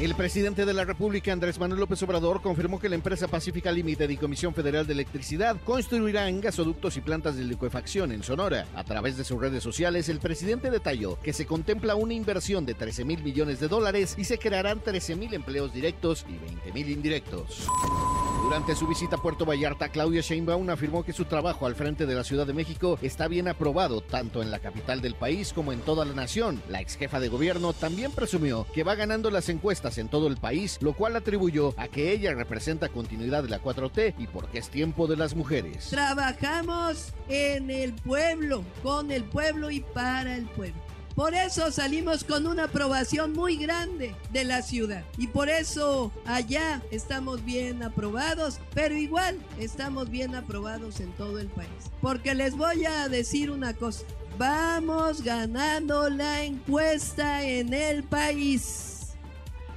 El presidente de la República, Andrés Manuel López Obrador, confirmó que la empresa Pacífica Limited y Comisión Federal de Electricidad construirán gasoductos y plantas de licuefacción en Sonora. A través de sus redes sociales, el presidente detalló que se contempla una inversión de 13 mil millones de dólares y se crearán 13 mil empleos directos y 20 mil indirectos. Durante su visita a Puerto Vallarta, Claudia Sheinbaum afirmó que su trabajo al frente de la Ciudad de México está bien aprobado tanto en la capital del país como en toda la nación. La ex jefa de gobierno también presumió que va ganando las encuestas en todo el país, lo cual atribuyó a que ella representa continuidad de la 4T y porque es tiempo de las mujeres. Trabajamos en el pueblo, con el pueblo y para el pueblo. Por eso salimos con una aprobación muy grande de la ciudad. Y por eso allá estamos bien aprobados, pero igual estamos bien aprobados en todo el país. Porque les voy a decir una cosa. Vamos ganando la encuesta en el país.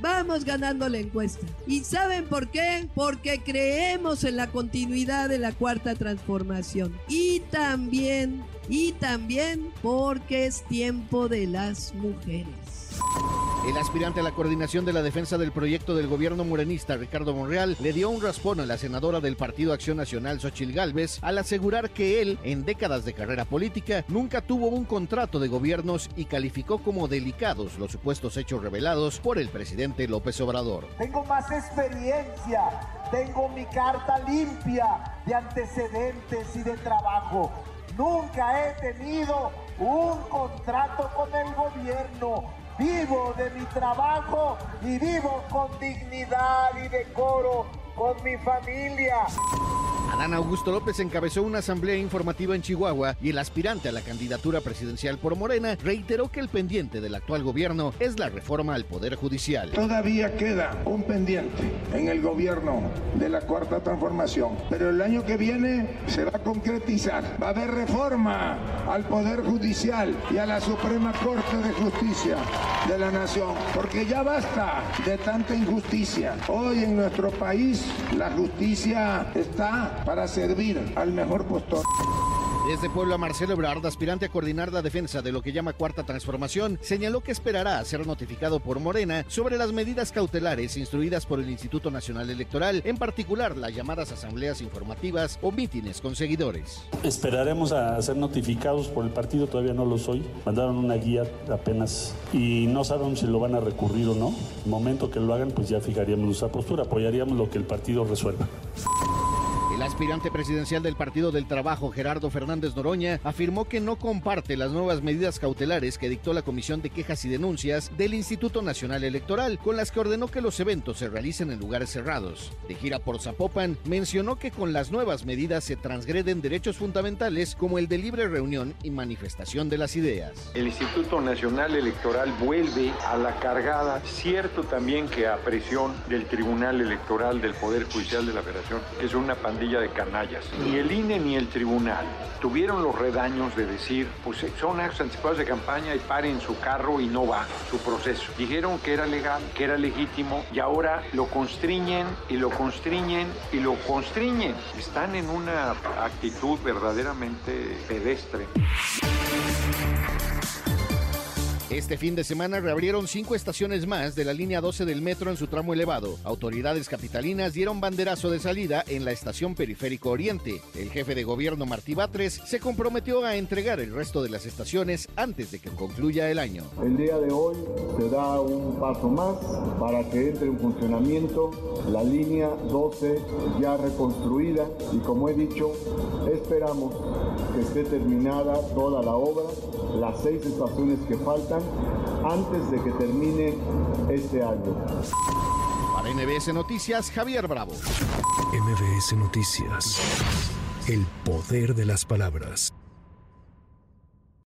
Vamos ganando la encuesta. ¿Y saben por qué? Porque creemos en la continuidad de la cuarta transformación. Y también y también porque es tiempo de las mujeres. El aspirante a la coordinación de la defensa del proyecto del gobierno morenista, Ricardo Monreal, le dio un raspón a la senadora del Partido Acción Nacional, Xochil Gálvez, al asegurar que él, en décadas de carrera política, nunca tuvo un contrato de gobiernos y calificó como delicados los supuestos hechos revelados por el presidente López Obrador. Tengo más experiencia, tengo mi carta limpia de antecedentes y de trabajo. Nunca he tenido un contrato con el gobierno. Vivo de mi trabajo y vivo con dignidad y decoro con mi familia. Adán Augusto López encabezó una asamblea informativa en Chihuahua y el aspirante a la candidatura presidencial por Morena reiteró que el pendiente del actual gobierno es la reforma al Poder Judicial. Todavía queda un pendiente en el gobierno de la Cuarta Transformación, pero el año que viene se va a concretizar. Va a haber reforma al Poder Judicial y a la Suprema Corte de Justicia de la Nación, porque ya basta de tanta injusticia. Hoy en nuestro país la justicia está para servir al mejor postor. Desde Puebla, Marcelo Ebrard, aspirante a coordinar la defensa de lo que llama Cuarta Transformación, señaló que esperará ser notificado por Morena sobre las medidas cautelares instruidas por el Instituto Nacional Electoral, en particular las llamadas asambleas informativas o mítines con seguidores. Esperaremos a ser notificados por el partido, todavía no lo soy. Mandaron una guía apenas y no sabemos si lo van a recurrir o no. El momento que lo hagan, pues ya fijaríamos nuestra postura, apoyaríamos lo que el partido resuelva. Aspirante presidencial del Partido del Trabajo, Gerardo Fernández Noroña, afirmó que no comparte las nuevas medidas cautelares que dictó la Comisión de Quejas y Denuncias del Instituto Nacional Electoral, con las que ordenó que los eventos se realicen en lugares cerrados. De gira por Zapopan, mencionó que con las nuevas medidas se transgreden derechos fundamentales como el de libre reunión y manifestación de las ideas. El Instituto Nacional Electoral vuelve a la cargada, cierto también que a presión del Tribunal Electoral del Poder Judicial de la Federación, que es una pandilla de canallas. Ni el INE ni el tribunal tuvieron los redaños de decir, pues son actos anticipados de campaña y paren su carro y no va su proceso. Dijeron que era legal, que era legítimo y ahora lo constriñen y lo constriñen y lo constriñen. Están en una actitud verdaderamente pedestre. Este fin de semana reabrieron cinco estaciones más de la línea 12 del metro en su tramo elevado. Autoridades capitalinas dieron banderazo de salida en la estación Periférico Oriente. El jefe de gobierno Martí Batres se comprometió a entregar el resto de las estaciones antes de que concluya el año. El día de hoy se da un paso más para que entre en funcionamiento la línea 12 ya reconstruida y como he dicho, esperamos que esté terminada toda la obra, las seis estaciones que faltan antes de que termine este año. Para NBS Noticias, Javier Bravo. MBS Noticias. El poder de las palabras.